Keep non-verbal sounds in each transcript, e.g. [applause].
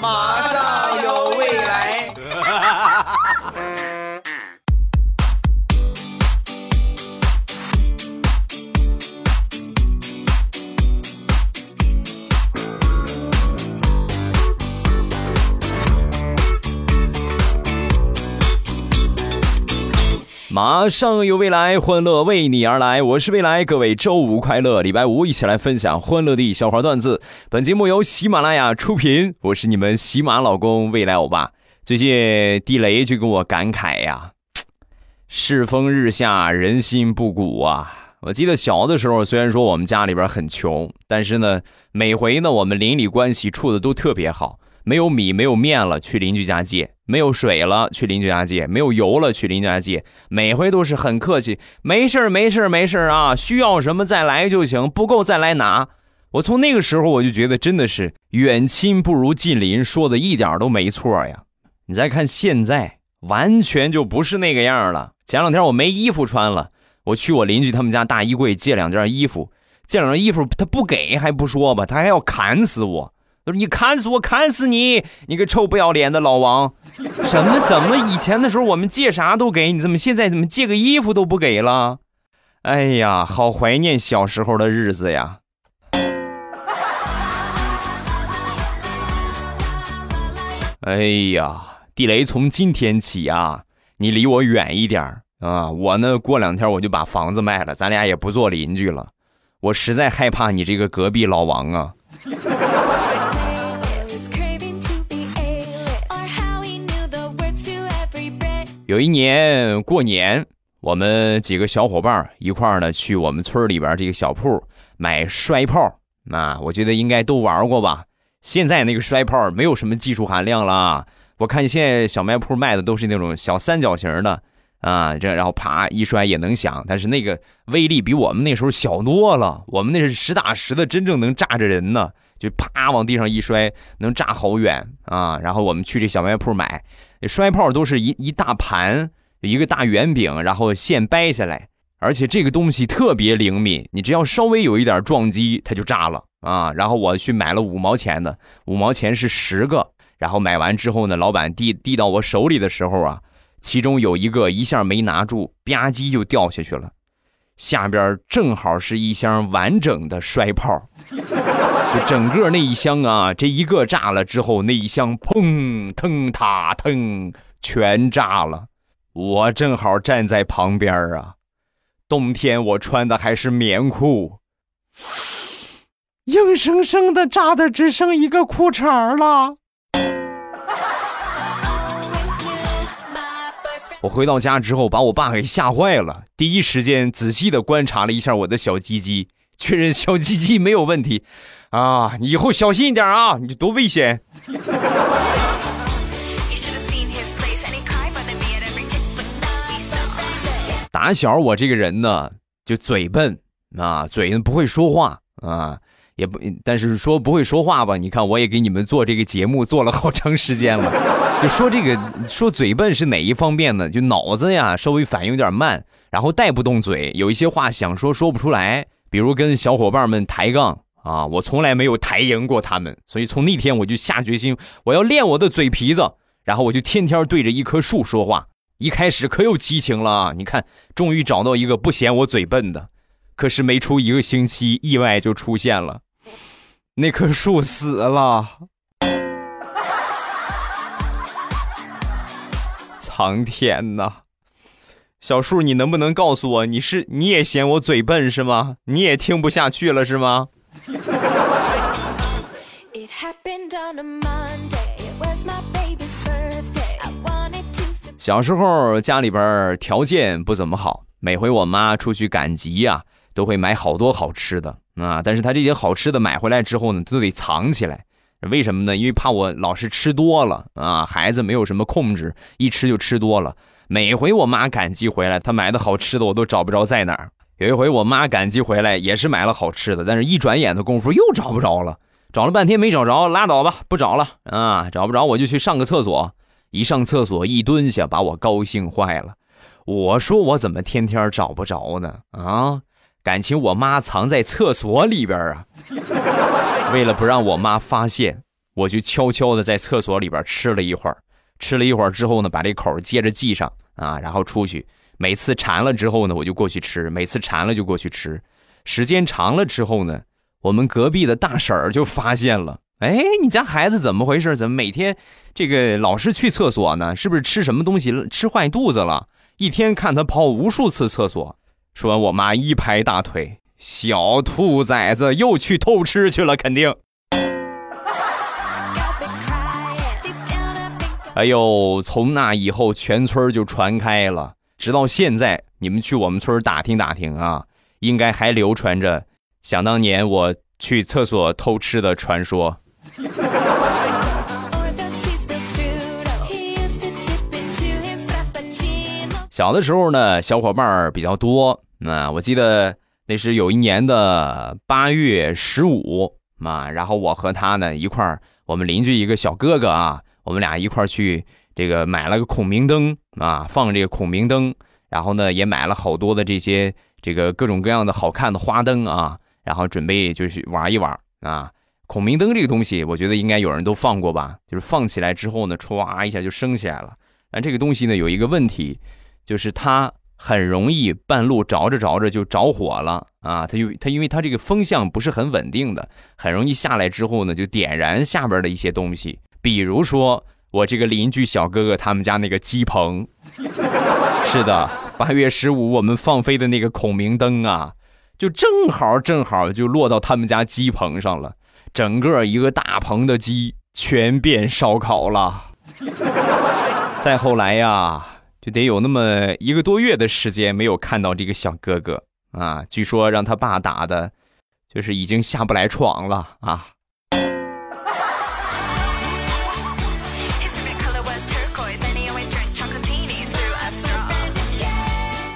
马上有未来。[laughs] 马上有未来，欢乐为你而来。我是未来，各位周五快乐！礼拜五一起来分享欢乐的小花段子。本节目由喜马拉雅出品，我是你们喜马老公未来欧巴。最近地雷就跟我感慨呀：“ [tsk] 世风日下，人心不古啊！”我记得小的时候，虽然说我们家里边很穷，但是呢，每回呢我们邻里关系处的都特别好。没有米，没有面了，去邻居家借；没有水了，去邻居家借；没有油了，去邻居家借。每回都是很客气，没事儿，没事儿，没事儿啊！需要什么再来就行，不够再来拿。我从那个时候我就觉得真的是远亲不如近邻，说的一点都没错呀。你再看现在，完全就不是那个样了。前两天我没衣服穿了，我去我邻居他们家大衣柜借两件衣服，借两件衣服他不给还不说吧，他还要砍死我。他说：“你砍死我，砍死你！你个臭不要脸的老王！什么？怎么以前的时候我们借啥都给你，怎么现在怎么借个衣服都不给了？哎呀，好怀念小时候的日子呀！哎呀，地雷，从今天起啊，你离我远一点啊！我呢，过两天我就把房子卖了，咱俩也不做邻居了。我实在害怕你这个隔壁老王啊！”有一年过年，我们几个小伙伴一块儿呢去我们村里边这个小铺买摔炮。啊，我觉得应该都玩过吧。现在那个摔炮没有什么技术含量了。我看现在小卖铺卖的都是那种小三角形的啊，这然后啪一摔也能响，但是那个威力比我们那时候小多了。我们那是实打实的，真正能炸着人呢，就啪往地上一摔，能炸好远啊。然后我们去这小卖铺买。摔炮都是一一大盘，一个大圆饼，然后线掰下来，而且这个东西特别灵敏，你只要稍微有一点撞击，它就炸了啊！然后我去买了五毛钱的，五毛钱是十个，然后买完之后呢，老板递递到我手里的时候啊，其中有一个一下没拿住，吧唧就掉下去了，下边正好是一箱完整的摔炮。就整个那一箱啊，这一个炸了之后，那一箱砰腾塔腾全炸了。我正好站在旁边啊，冬天我穿的还是棉裤，硬生生的炸的只剩一个裤衩了。我回到家之后，把我爸给吓坏了，第一时间仔细的观察了一下我的小鸡鸡，确认小鸡鸡没有问题。啊，以后小心一点啊！你多危险！打小我这个人呢，就嘴笨啊，嘴不会说话啊，也不，但是说不会说话吧？你看，我也给你们做这个节目做了好长时间了，就说这个说嘴笨是哪一方面呢？就脑子呀稍微反应有点慢，然后带不动嘴，有一些话想说说不出来，比如跟小伙伴们抬杠。啊，我从来没有抬赢过他们，所以从那天我就下决心，我要练我的嘴皮子，然后我就天天对着一棵树说话。一开始可有激情了啊，你看，终于找到一个不嫌我嘴笨的。可是没出一个星期，意外就出现了，那棵树死了。[laughs] 苍天呐，小树，你能不能告诉我，你是你也嫌我嘴笨是吗？你也听不下去了是吗？[laughs] 小时候家里边条件不怎么好，每回我妈出去赶集呀，都会买好多好吃的啊。但是他这些好吃的买回来之后呢，都得藏起来，为什么呢？因为怕我老是吃多了啊，孩子没有什么控制，一吃就吃多了。每回我妈赶集回来，她买的好吃的我都找不着在哪儿。有一回，我妈赶集回来，也是买了好吃的，但是一转眼的功夫又找不着了，找了半天没找着，拉倒吧，不找了啊，找不着我就去上个厕所，一上厕所一蹲下，把我高兴坏了。我说我怎么天天找不着呢？啊，感情我妈藏在厕所里边啊。为了不让我妈发现，我就悄悄的在厕所里边吃了一会儿，吃了一会儿之后呢，把这口接着系上啊，然后出去。每次馋了之后呢，我就过去吃；每次馋了就过去吃。时间长了之后呢，我们隔壁的大婶儿就发现了，哎，你家孩子怎么回事？怎么每天这个老是去厕所呢？是不是吃什么东西吃坏肚子了？一天看他跑无数次厕所。说完，我妈一拍大腿：“小兔崽子又去偷吃去了，肯定。[laughs] ”哎呦，从那以后全村就传开了，直到现在，你们去我们村打听打听啊，应该还流传着想当年我去厕所偷吃的传说。小的时候呢，小伙伴比较多，啊，我记得那是有一年的八月十五嘛，然后我和他呢一块儿，我们邻居一个小哥哥啊。我们俩一块儿去这个买了个孔明灯啊，放这个孔明灯，然后呢也买了好多的这些这个各种各样的好看的花灯啊，然后准备就去玩一玩啊。孔明灯这个东西，我觉得应该有人都放过吧，就是放起来之后呢，歘一下就升起来了。但这个东西呢有一个问题，就是它很容易半路着着着着就着火了啊。它就它因为它这个风向不是很稳定的，很容易下来之后呢就点燃下边的一些东西。比如说，我这个邻居小哥哥他们家那个鸡棚，[laughs] 是的，八月十五我们放飞的那个孔明灯啊，就正好正好就落到他们家鸡棚上了，整个一个大棚的鸡全变烧烤了。[laughs] 再后来呀，就得有那么一个多月的时间没有看到这个小哥哥啊，据说让他爸打的，就是已经下不来床了啊。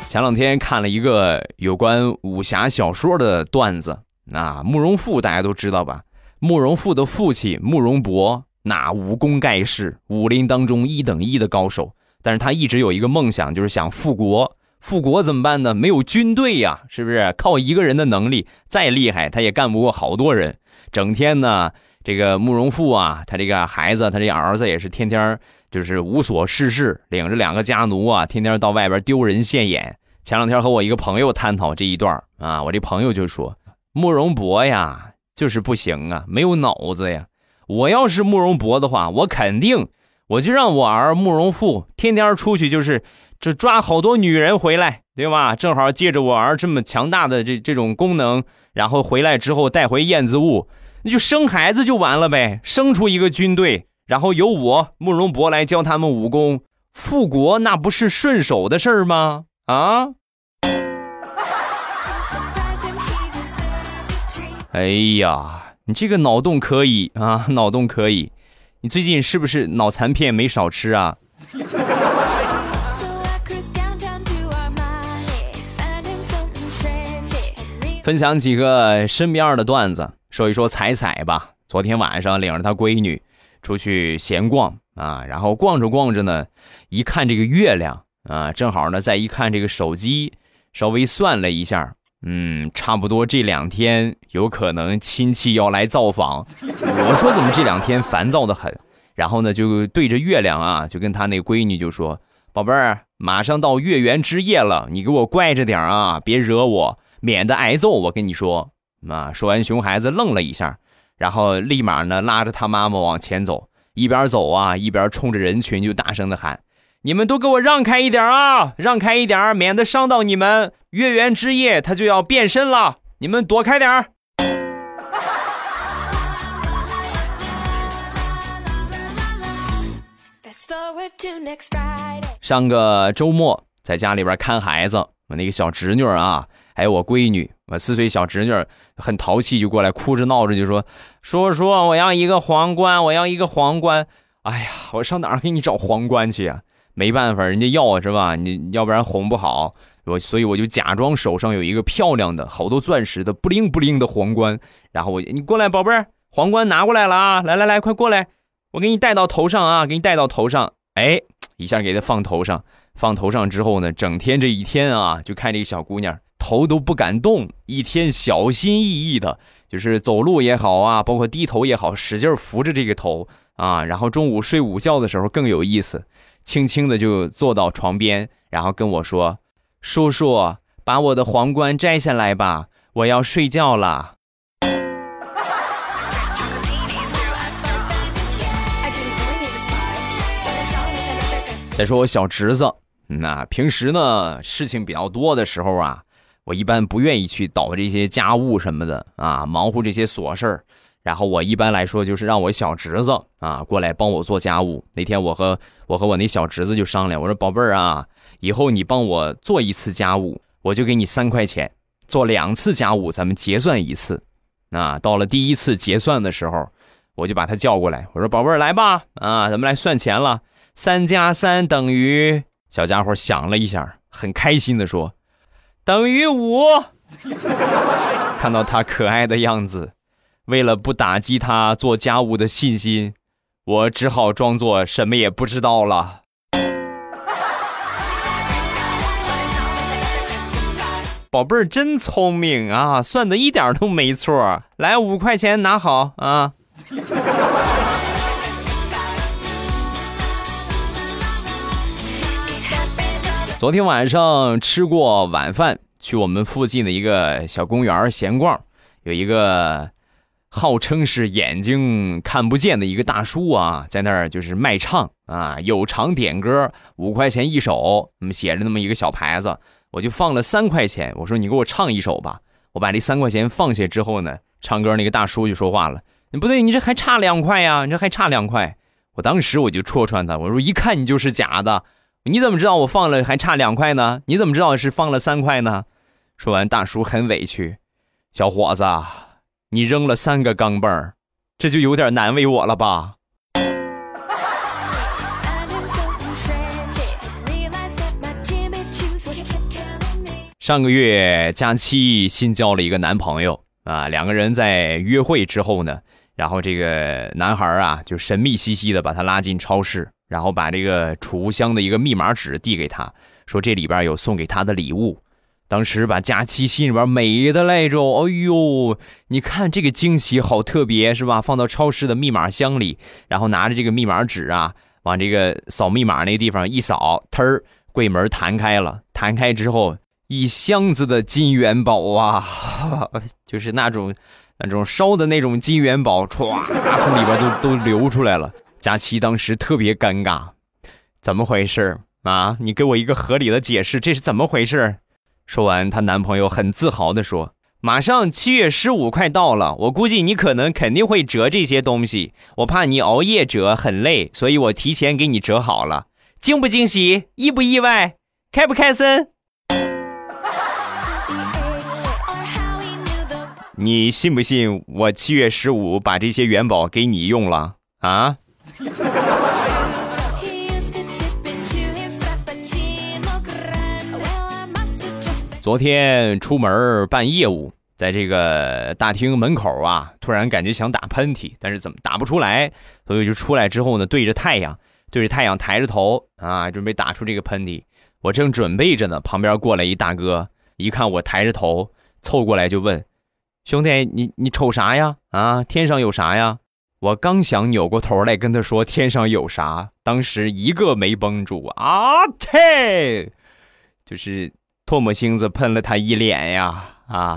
前两天看了一个有关武侠小说的段子，啊，慕容复大家都知道吧？慕容复的父亲慕容博，那武功盖世，武林当中一等一的高手。但是他一直有一个梦想，就是想复国。复国怎么办呢？没有军队呀，是不是？靠一个人的能力再厉害，他也干不过好多人。整天呢，这个慕容复啊，他这个孩子，他这儿子也是天天就是无所事事，领着两个家奴啊，天天到外边丢人现眼。前两天和我一个朋友探讨这一段啊，我这朋友就说：“慕容博呀，就是不行啊，没有脑子呀。我要是慕容博的话，我肯定我就让我儿慕容复天天出去，就是这抓好多女人回来，对吧？正好借着我儿这么强大的这这种功能，然后回来之后带回燕子坞，那就生孩子就完了呗，生出一个军队，然后由我慕容博来教他们武功，复国那不是顺手的事儿吗？”啊！哎呀，你这个脑洞可以啊，脑洞可以。你最近是不是脑残片没少吃啊？分享几个身边的段子，说一说彩彩吧。昨天晚上领着她闺女出去闲逛啊，然后逛着逛着呢，一看这个月亮。啊，正好呢，再一看这个手机，稍微算了一下，嗯，差不多这两天有可能亲戚要来造访。我说怎么这两天烦躁的很，然后呢就对着月亮啊，就跟他那闺女就说：“宝贝儿，马上到月圆之夜了，你给我乖着点啊，别惹我，免得挨揍。”我跟你说，啊，说完熊孩子愣了一下，然后立马呢拉着他妈妈往前走，一边走啊一边冲着人群就大声的喊。你们都给我让开一点啊！让开一点，免得伤到你们。月圆之夜，他就要变身了，你们躲开点儿。上个周末在家里边看孩子，我那个小侄女啊，还有我闺女，我四岁小侄女很淘气，就过来哭着闹着就说：“叔叔，我要一个皇冠，我要一个皇冠。”哎呀，我上哪儿给你找皇冠去呀？没办法，人家要是吧？你要不然哄不好我，所以我就假装手上有一个漂亮的、好多钻石的、不灵不灵的皇冠，然后我你过来，宝贝儿，皇冠拿过来了啊！来来来，快过来，我给你戴到头上啊！给你戴到头上，哎，一下给他放头上，放头上之后呢，整天这一天啊，就看这个小姑娘头都不敢动，一天小心翼翼的，就是走路也好啊，包括低头也好，使劲扶着这个头啊。然后中午睡午觉的时候更有意思，轻轻的就坐到床边，然后跟我说：“叔叔，把我的皇冠摘下来吧，我要睡觉了。”再说我小侄子，那平时呢事情比较多的时候啊，我一般不愿意去倒这些家务什么的啊，忙活这些琐事儿。然后我一般来说就是让我小侄子啊过来帮我做家务。那天我和我和我那小侄子就商量，我说宝贝儿啊，以后你帮我做一次家务，我就给你三块钱；做两次家务，咱们结算一次。啊，到了第一次结算的时候，我就把他叫过来，我说宝贝儿来吧，啊，咱们来算钱了。三加三等于小家伙想了一下，很开心的说：“等于五。”看到他可爱的样子，为了不打击他做家务的信心，我只好装作什么也不知道了。[laughs] 宝贝儿真聪明啊，算的一点都没错。来，五块钱拿好啊。[laughs] 昨天晚上吃过晚饭，去我们附近的一个小公园闲逛，有一个号称是眼睛看不见的一个大叔啊，在那儿就是卖唱啊，有偿点歌，五块钱一首，那么写着那么一个小牌子，我就放了三块钱，我说你给我唱一首吧。我把这三块钱放下之后呢，唱歌那个大叔就说话了，你不对，你这还差两块呀，你这还差两块。我当时我就戳穿他，我说一看你就是假的。你怎么知道我放了还差两块呢？你怎么知道是放了三块呢？说完，大叔很委屈：“小伙子，你扔了三个钢镚这就有点难为我了吧？”上个月佳期新交了一个男朋友啊，两个人在约会之后呢，然后这个男孩啊就神秘兮兮的把他拉进超市。然后把这个储物箱的一个密码纸递给他，说这里边有送给他的礼物。当时把佳期心里边美的来着，哎呦，你看这个惊喜好特别，是吧？放到超市的密码箱里，然后拿着这个密码纸啊，往这个扫密码那地方一扫，忒儿柜门弹开了。弹开之后，一箱子的金元宝啊，[laughs] 就是那种那种烧的那种金元宝，歘，从里边都都流出来了。佳期当时特别尴尬，怎么回事啊？你给我一个合理的解释，这是怎么回事？说完，她男朋友很自豪地说：“马上七月十五快到了，我估计你可能肯定会折这些东西，我怕你熬夜折很累，所以我提前给你折好了。惊不惊喜？意不意外？开不开心？你信不信我七月十五把这些元宝给你用了啊？”昨天出门办业务，在这个大厅门口啊，突然感觉想打喷嚏，但是怎么打不出来，所以就出来之后呢，对着太阳，对着太阳抬着头啊，准备打出这个喷嚏。我正准备着呢，旁边过来一大哥，一看我抬着头，凑过来就问：“兄弟，你你瞅啥呀？啊，天上有啥呀？”我刚想扭过头来跟他说天上有啥，当时一个没绷住啊！忒，就是唾沫星子喷了他一脸呀！啊！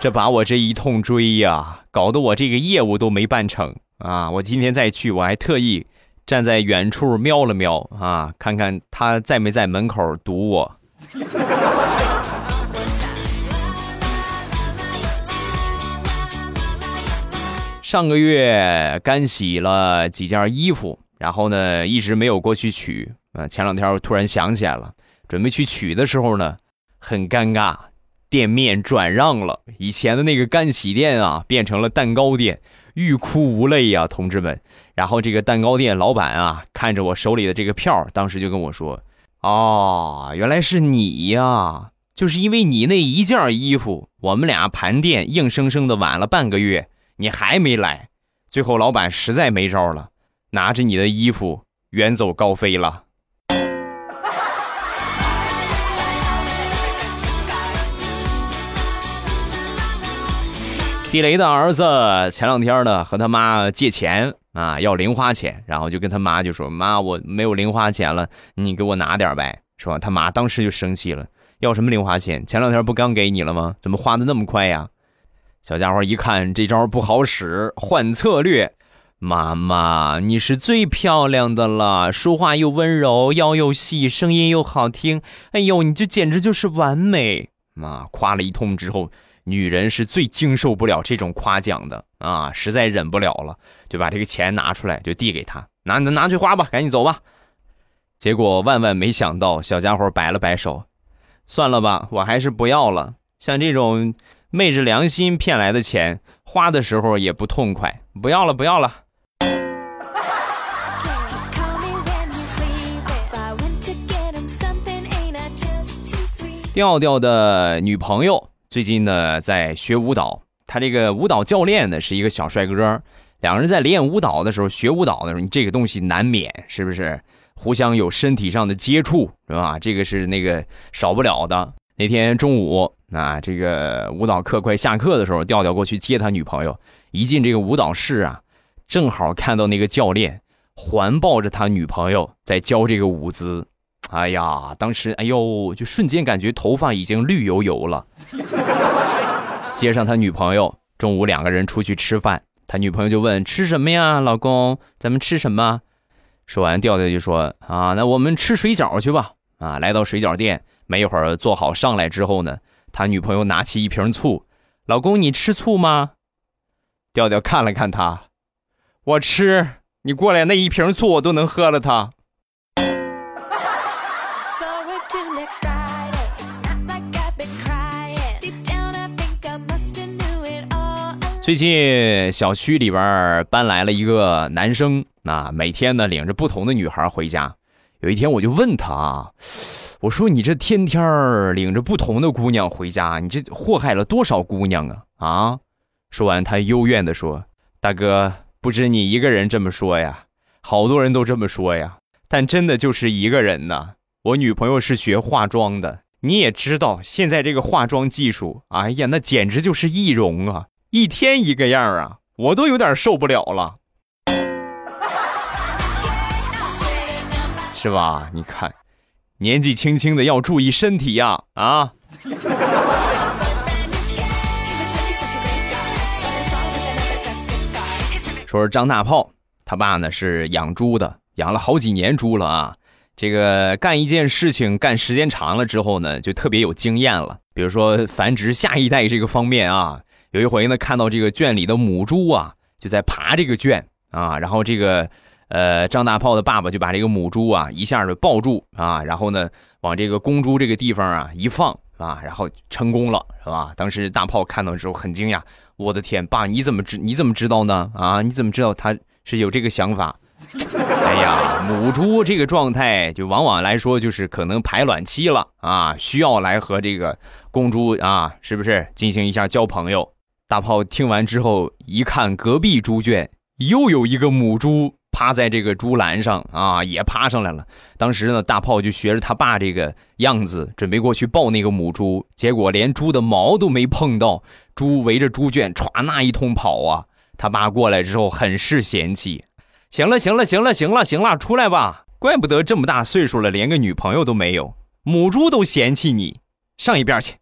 这把我这一通追呀，搞得我这个业务都没办成啊！我今天再去，我还特意站在远处瞄了瞄啊，看看他在没在门口堵我。上个月干洗了几件衣服，然后呢一直没有过去取。啊，前两天我突然想起来了，准备去取的时候呢，很尴尬，店面转让了，以前的那个干洗店啊变成了蛋糕店，欲哭无泪呀，同志们。然后这个蛋糕店老板啊，看着我手里的这个票，当时就跟我说：“哦，原来是你呀，就是因为你那一件衣服，我们俩盘店硬生生的晚了半个月。”你还没来，最后老板实在没招了，拿着你的衣服远走高飞了。地雷的儿子前两天呢和他妈借钱啊，要零花钱，然后就跟他妈就说：“妈，我没有零花钱了，你给我拿点呗，是吧？”他妈当时就生气了：“要什么零花钱？前两天不刚给你了吗？怎么花的那么快呀？”小家伙一看这招不好使，换策略：“妈妈，你是最漂亮的了，说话又温柔，腰又细，声音又好听，哎呦，你这简直就是完美！”妈夸了一通之后。女人是最经受不了这种夸奖的啊，实在忍不了了，就把这个钱拿出来，就递给他，拿拿拿去花吧，赶紧走吧。结果万万没想到，小家伙摆了摆手，算了吧，我还是不要了。像这种昧着良心骗来的钱，花的时候也不痛快，不要了，不要了。调调的女朋友。最近呢，在学舞蹈。他这个舞蹈教练呢，是一个小帅哥。两个人在练舞蹈的时候，学舞蹈的时候，你这个东西难免是不是互相有身体上的接触，是吧？这个是那个少不了的。那天中午，啊，这个舞蹈课快下课的时候，调调过去接他女朋友。一进这个舞蹈室啊，正好看到那个教练环抱着他女朋友在教这个舞姿。哎呀，当时哎呦，就瞬间感觉头发已经绿油油了。[laughs] 接上他女朋友，中午两个人出去吃饭，他女朋友就问吃什么呀，老公，咱们吃什么？说完，调调就说啊，那我们吃水饺去吧。啊，来到水饺店，没一会儿做好上来之后呢，他女朋友拿起一瓶醋，老公你吃醋吗？调调看了看他，我吃，你过来那一瓶醋我都能喝了它。最近小区里边搬来了一个男生啊，每天呢领着不同的女孩回家。有一天我就问他啊，我说你这天天领着不同的姑娘回家，你这祸害了多少姑娘啊啊！说完他幽怨的说：“大哥，不止你一个人这么说呀，好多人都这么说呀，但真的就是一个人呢。我女朋友是学化妆的，你也知道现在这个化妆技术，哎呀，那简直就是易容啊。”一天一个样啊，我都有点受不了了，是吧？你看，年纪轻轻的要注意身体呀！啊。说是张大炮，他爸呢是养猪的，养了好几年猪了啊。这个干一件事情干时间长了之后呢，就特别有经验了。比如说繁殖下一代这个方面啊。有一回呢，看到这个圈里的母猪啊，就在爬这个圈啊，然后这个呃张大炮的爸爸就把这个母猪啊一下就抱住啊，然后呢往这个公猪这个地方啊一放啊，然后成功了，是吧？当时大炮看到之后很惊讶，我的天，爸你怎么知你怎么知道呢？啊，你怎么知道他是有这个想法？[laughs] 哎呀，母猪这个状态就往往来说就是可能排卵期了啊，需要来和这个公猪啊，是不是进行一下交朋友？大炮听完之后，一看隔壁猪圈又有一个母猪趴在这个猪栏上啊，也趴上来了。当时呢，大炮就学着他爸这个样子，准备过去抱那个母猪，结果连猪的毛都没碰到，猪围着猪圈歘那一通跑啊。他爸过来之后很是嫌弃：“行了，行了，行了，行了，行了，出来吧！怪不得这么大岁数了，连个女朋友都没有，母猪都嫌弃你，上一边去。”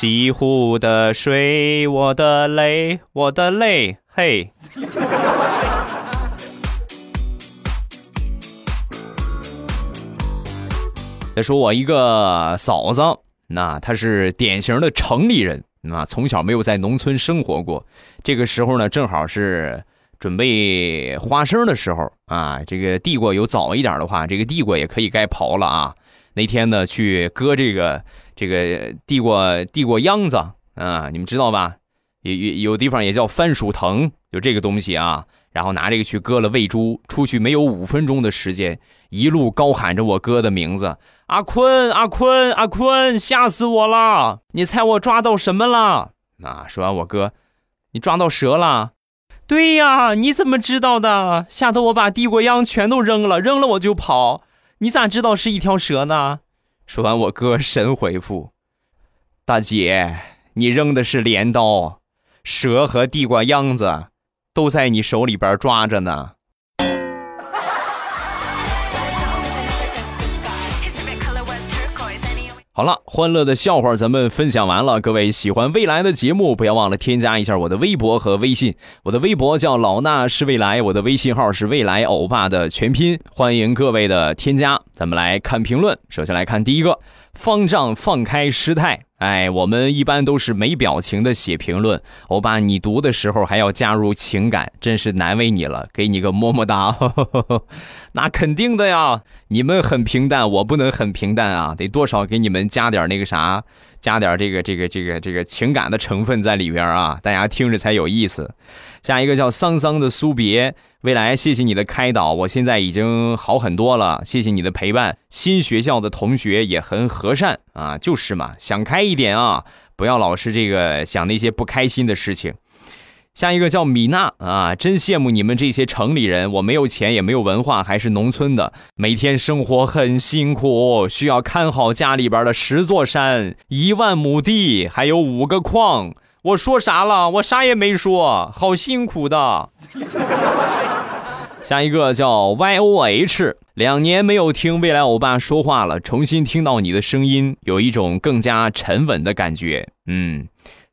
西湖的水，我的泪，我的泪，嘿。[laughs] 再说我一个嫂子，那她是典型的城里人，那从小没有在农村生活过。这个时候呢，正好是准备花生的时候啊。这个地瓜有早一点的话，这个地瓜也可以该刨了啊。那天呢，去割这个。这个地瓜地瓜秧子啊，你们知道吧？有有有地方也叫番薯藤，就这个东西啊。然后拿这个去割了喂猪，出去没有五分钟的时间，一路高喊着我哥的名字：“阿坤，阿坤，阿坤！”吓死我了！你猜我抓到什么了？啊！说完我哥，你抓到蛇了？对呀，你怎么知道的？吓得我把地瓜秧全都扔了，扔了我就跑。你咋知道是一条蛇呢？说完，我哥神回复：“大姐，你扔的是镰刀，蛇和地瓜秧子都在你手里边抓着呢。好了，欢乐的笑话咱们分享完了。各位喜欢未来的节目，不要忘了添加一下我的微博和微信。我的微博叫老衲是未来，我的微信号是未来欧巴的全拼。欢迎各位的添加。咱们来看评论，首先来看第一个，方丈放开师太。哎，我们一般都是没表情的写评论，欧巴，你读的时候还要加入情感，真是难为你了，给你个么么哒。[laughs] 那肯定的呀，你们很平淡，我不能很平淡啊，得多少给你们加点那个啥，加点这个这个这个这个情感的成分在里边啊，大家听着才有意思。下一个叫桑桑的苏别。未来，谢谢你的开导，我现在已经好很多了。谢谢你的陪伴，新学校的同学也很和善啊，就是嘛，想开一点啊，不要老是这个想那些不开心的事情。下一个叫米娜啊，真羡慕你们这些城里人，我没有钱，也没有文化，还是农村的，每天生活很辛苦，需要看好家里边的十座山、一万亩地，还有五个矿。我说啥了？我啥也没说，好辛苦的。[laughs] 下一个叫 Y O H，两年没有听未来欧巴说话了，重新听到你的声音，有一种更加沉稳的感觉。嗯，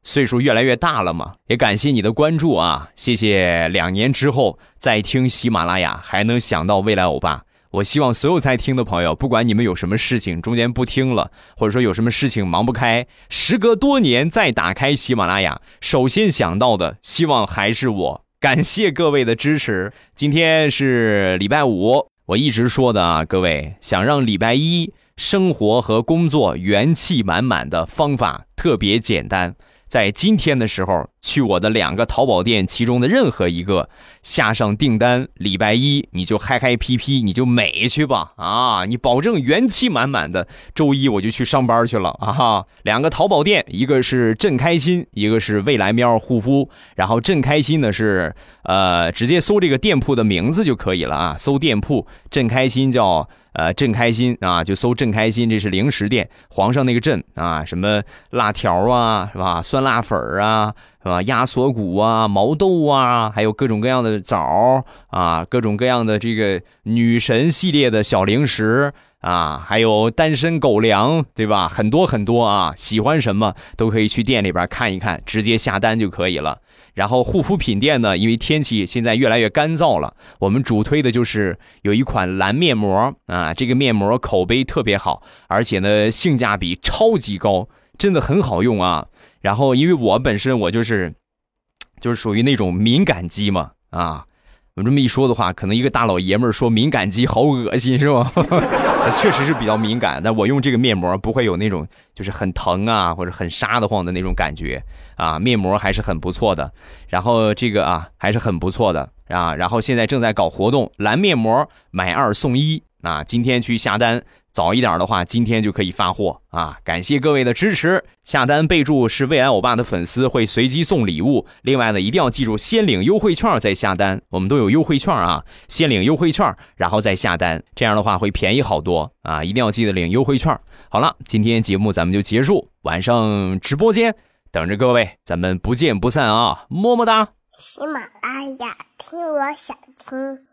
岁数越来越大了嘛，也感谢你的关注啊，谢谢。两年之后再听喜马拉雅，还能想到未来欧巴。我希望所有在听的朋友，不管你们有什么事情中间不听了，或者说有什么事情忙不开，时隔多年再打开喜马拉雅，首先想到的希望还是我。感谢各位的支持。今天是礼拜五，我一直说的啊，各位想让礼拜一生活和工作元气满满的方法特别简单。在今天的时候，去我的两个淘宝店其中的任何一个下上订单，礼拜一你就嗨嗨皮皮，你就美去吧啊！你保证元气满满的。周一我就去上班去了啊！哈，两个淘宝店，一个是朕开心，一个是未来喵护肤。然后朕开心呢是呃，直接搜这个店铺的名字就可以了啊，搜店铺朕开心叫。呃，朕开心啊，就搜朕开心，这是零食店，皇上那个朕啊，什么辣条啊，是吧？酸辣粉啊，是吧？鸭锁骨啊，毛豆啊，还有各种各样的枣啊，各种各样的这个女神系列的小零食啊，还有单身狗粮，对吧？很多很多啊，喜欢什么都可以去店里边看一看，直接下单就可以了。然后护肤品店呢，因为天气现在越来越干燥了，我们主推的就是有一款蓝面膜啊，这个面膜口碑特别好，而且呢性价比超级高，真的很好用啊。然后因为我本身我就是，就是属于那种敏感肌嘛啊。我这么一说的话，可能一个大老爷们儿说敏感肌好恶心是吧？[laughs] 确实是比较敏感，但我用这个面膜不会有那种就是很疼啊或者很沙的慌的那种感觉啊，面膜还是很不错的。然后这个啊还是很不错的啊。然后现在正在搞活动，蓝面膜买二送一啊，今天去下单。早一点的话，今天就可以发货啊！感谢各位的支持，下单备注是未来欧巴的粉丝，会随机送礼物。另外呢，一定要记住先领优惠券再下单，我们都有优惠券啊，先领优惠券，然后再下单，这样的话会便宜好多啊！一定要记得领优惠券。好了，今天节目咱们就结束，晚上直播间等着各位，咱们不见不散啊！么么哒。喜马拉雅听，我想听。